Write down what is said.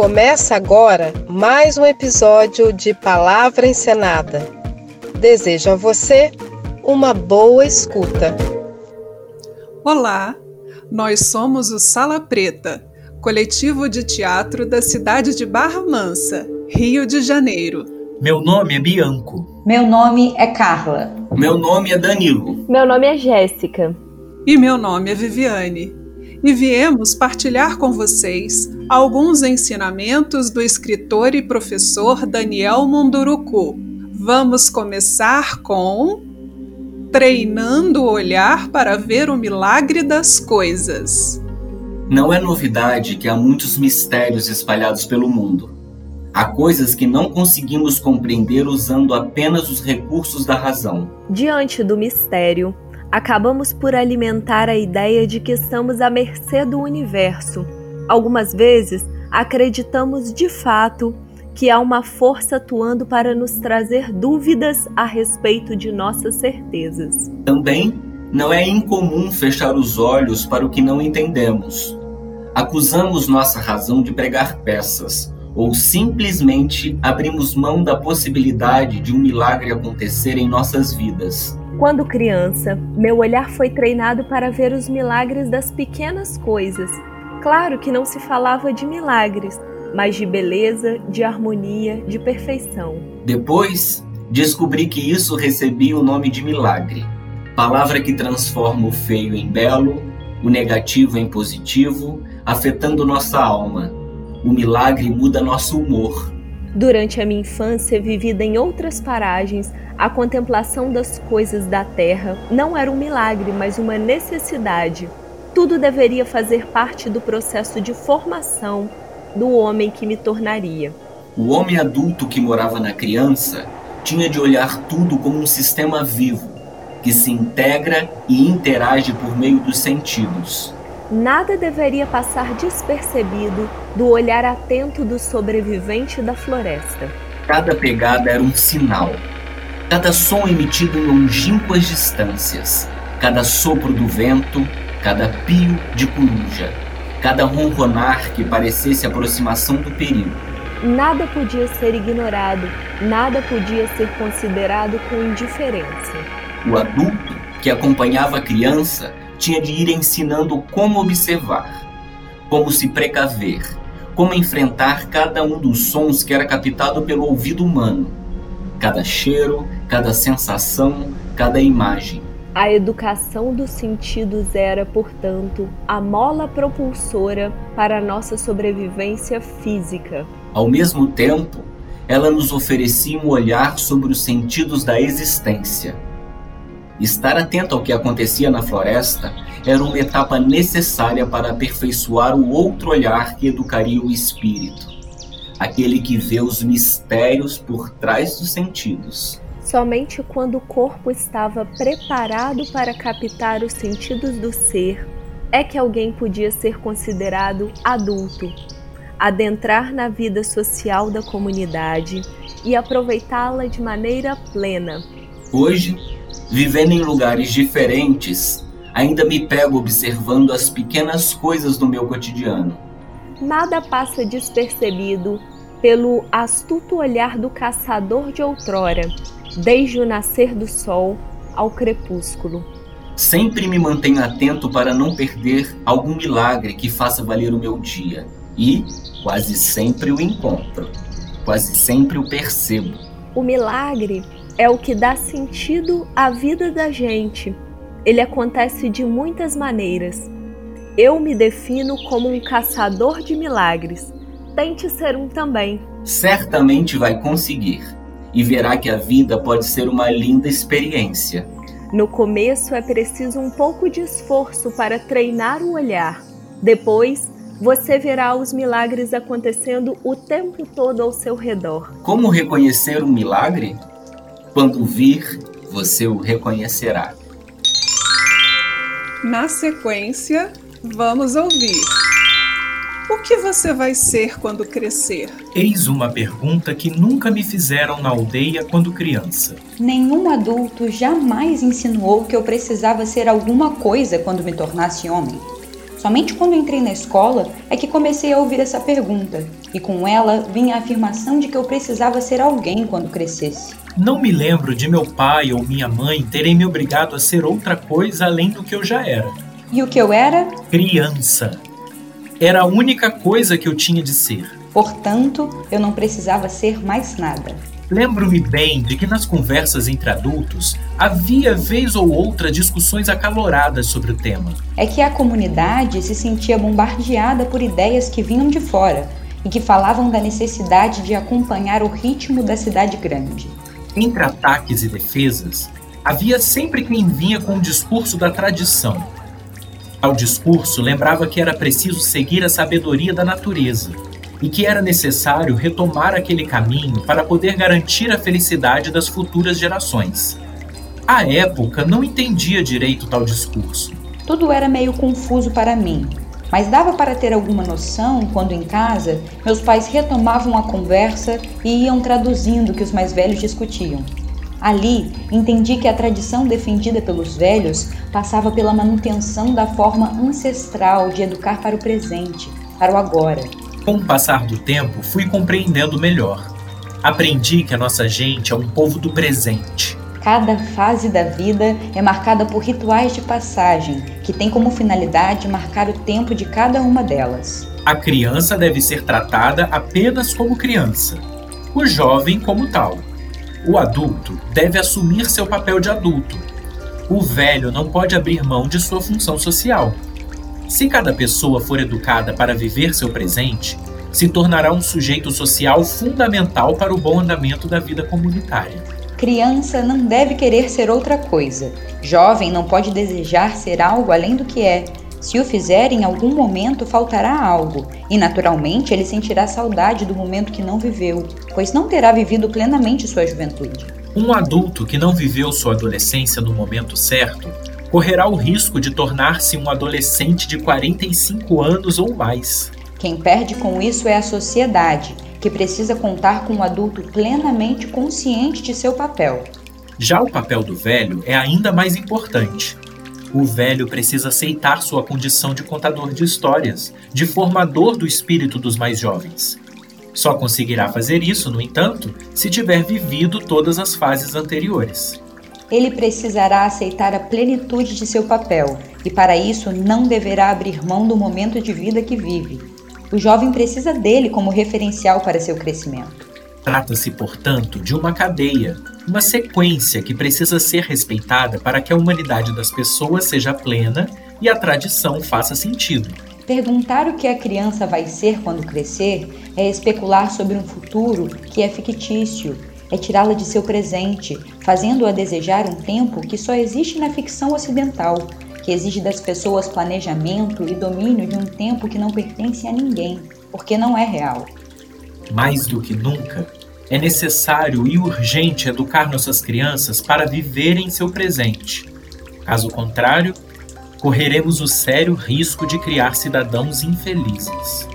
Começa agora mais um episódio de Palavra Encenada. Desejo a você uma boa escuta. Olá, nós somos o Sala Preta, coletivo de teatro da cidade de Barra Mansa, Rio de Janeiro. Meu nome é Bianco. Meu nome é Carla. Meu nome é Danilo. Meu nome é Jéssica. E meu nome é Viviane. E viemos partilhar com vocês alguns ensinamentos do escritor e professor Daniel Munduruku. Vamos começar com treinando o olhar para ver o milagre das coisas. Não é novidade que há muitos mistérios espalhados pelo mundo. Há coisas que não conseguimos compreender usando apenas os recursos da razão. Diante do mistério, acabamos por alimentar a ideia de que estamos à mercê do universo Algumas vezes acreditamos de fato que há uma força atuando para nos trazer dúvidas a respeito de nossas certezas. Também não é incomum fechar os olhos para o que não entendemos. Acusamos nossa razão de pregar peças, ou simplesmente abrimos mão da possibilidade de um milagre acontecer em nossas vidas. Quando criança, meu olhar foi treinado para ver os milagres das pequenas coisas Claro que não se falava de milagres, mas de beleza, de harmonia, de perfeição. Depois, descobri que isso recebia o nome de milagre, palavra que transforma o feio em belo, o negativo em positivo, afetando nossa alma. O milagre muda nosso humor. Durante a minha infância, vivida em outras paragens, a contemplação das coisas da terra não era um milagre, mas uma necessidade tudo deveria fazer parte do processo de formação do homem que me tornaria. O homem adulto que morava na criança tinha de olhar tudo como um sistema vivo, que se integra e interage por meio dos sentidos. Nada deveria passar despercebido do olhar atento do sobrevivente da floresta. Cada pegada era um sinal, cada som emitido em longínquas distâncias, cada sopro do vento cada pio de coruja, cada ronronar que parecesse aproximação do perigo. Nada podia ser ignorado, nada podia ser considerado com indiferença. O adulto que acompanhava a criança tinha de ir ensinando como observar, como se precaver, como enfrentar cada um dos sons que era captado pelo ouvido humano, cada cheiro, cada sensação, cada imagem. A educação dos sentidos era, portanto, a mola propulsora para a nossa sobrevivência física. Ao mesmo tempo, ela nos oferecia um olhar sobre os sentidos da existência. Estar atento ao que acontecia na floresta era uma etapa necessária para aperfeiçoar o outro olhar que educaria o espírito, aquele que vê os mistérios por trás dos sentidos. Somente quando o corpo estava preparado para captar os sentidos do ser é que alguém podia ser considerado adulto, adentrar na vida social da comunidade e aproveitá-la de maneira plena. Hoje, vivendo em lugares diferentes, ainda me pego observando as pequenas coisas do meu cotidiano. Nada passa despercebido pelo astuto olhar do caçador de outrora desde o nascer do sol ao crepúsculo. Sempre me mantenho atento para não perder algum milagre que faça valer o meu dia. E quase sempre o encontro, quase sempre o percebo. O milagre é o que dá sentido à vida da gente. Ele acontece de muitas maneiras. Eu me defino como um caçador de milagres. Tente ser um também. Certamente vai conseguir e verá que a vida pode ser uma linda experiência. No começo é preciso um pouco de esforço para treinar o olhar. Depois, você verá os milagres acontecendo o tempo todo ao seu redor. Como reconhecer um milagre? Quando vir, você o reconhecerá. Na sequência, vamos ouvir. O que você vai ser quando crescer? Eis uma pergunta que nunca me fizeram na aldeia quando criança. Nenhum adulto jamais insinuou que eu precisava ser alguma coisa quando me tornasse homem. Somente quando entrei na escola é que comecei a ouvir essa pergunta, e com ela vinha a afirmação de que eu precisava ser alguém quando crescesse. Não me lembro de meu pai ou minha mãe terem me obrigado a ser outra coisa além do que eu já era. E o que eu era? Criança. Era a única coisa que eu tinha de ser. Portanto, eu não precisava ser mais nada. Lembro-me bem de que nas conversas entre adultos havia vez ou outra discussões acaloradas sobre o tema. É que a comunidade se sentia bombardeada por ideias que vinham de fora e que falavam da necessidade de acompanhar o ritmo da cidade grande. Entre ataques e defesas, havia sempre quem vinha com o discurso da tradição. Ao discurso lembrava que era preciso seguir a sabedoria da natureza e que era necessário retomar aquele caminho para poder garantir a felicidade das futuras gerações. À época, não entendia direito tal discurso. Tudo era meio confuso para mim, mas dava para ter alguma noção quando em casa meus pais retomavam a conversa e iam traduzindo o que os mais velhos discutiam. Ali, entendi que a tradição defendida pelos velhos passava pela manutenção da forma ancestral de educar para o presente, para o agora, com o passar do tempo, fui compreendendo melhor. Aprendi que a nossa gente é um povo do presente. Cada fase da vida é marcada por rituais de passagem, que têm como finalidade marcar o tempo de cada uma delas. A criança deve ser tratada apenas como criança, o jovem como tal. O adulto deve assumir seu papel de adulto. O velho não pode abrir mão de sua função social. Se cada pessoa for educada para viver seu presente, se tornará um sujeito social fundamental para o bom andamento da vida comunitária. Criança não deve querer ser outra coisa. Jovem não pode desejar ser algo além do que é. Se o fizer, em algum momento faltará algo, e naturalmente ele sentirá saudade do momento que não viveu, pois não terá vivido plenamente sua juventude. Um adulto que não viveu sua adolescência no momento certo correrá o risco de tornar-se um adolescente de 45 anos ou mais. Quem perde com isso é a sociedade, que precisa contar com um adulto plenamente consciente de seu papel. Já o papel do velho é ainda mais importante. O velho precisa aceitar sua condição de contador de histórias, de formador do espírito dos mais jovens. Só conseguirá fazer isso, no entanto, se tiver vivido todas as fases anteriores ele precisará aceitar a plenitude de seu papel e, para isso, não deverá abrir mão do momento de vida que vive. O jovem precisa dele como referencial para seu crescimento. Trata-se, portanto, de uma cadeia, uma sequência que precisa ser respeitada para que a humanidade das pessoas seja plena e a tradição faça sentido. Perguntar o que a criança vai ser quando crescer é especular sobre um futuro que é fictício é tirá-la de seu presente, fazendo-a desejar um tempo que só existe na ficção ocidental, que exige das pessoas planejamento e domínio de um tempo que não pertence a ninguém, porque não é real. Mais do que nunca, é necessário e urgente educar nossas crianças para viverem seu presente. Caso contrário, correremos o sério risco de criar cidadãos infelizes.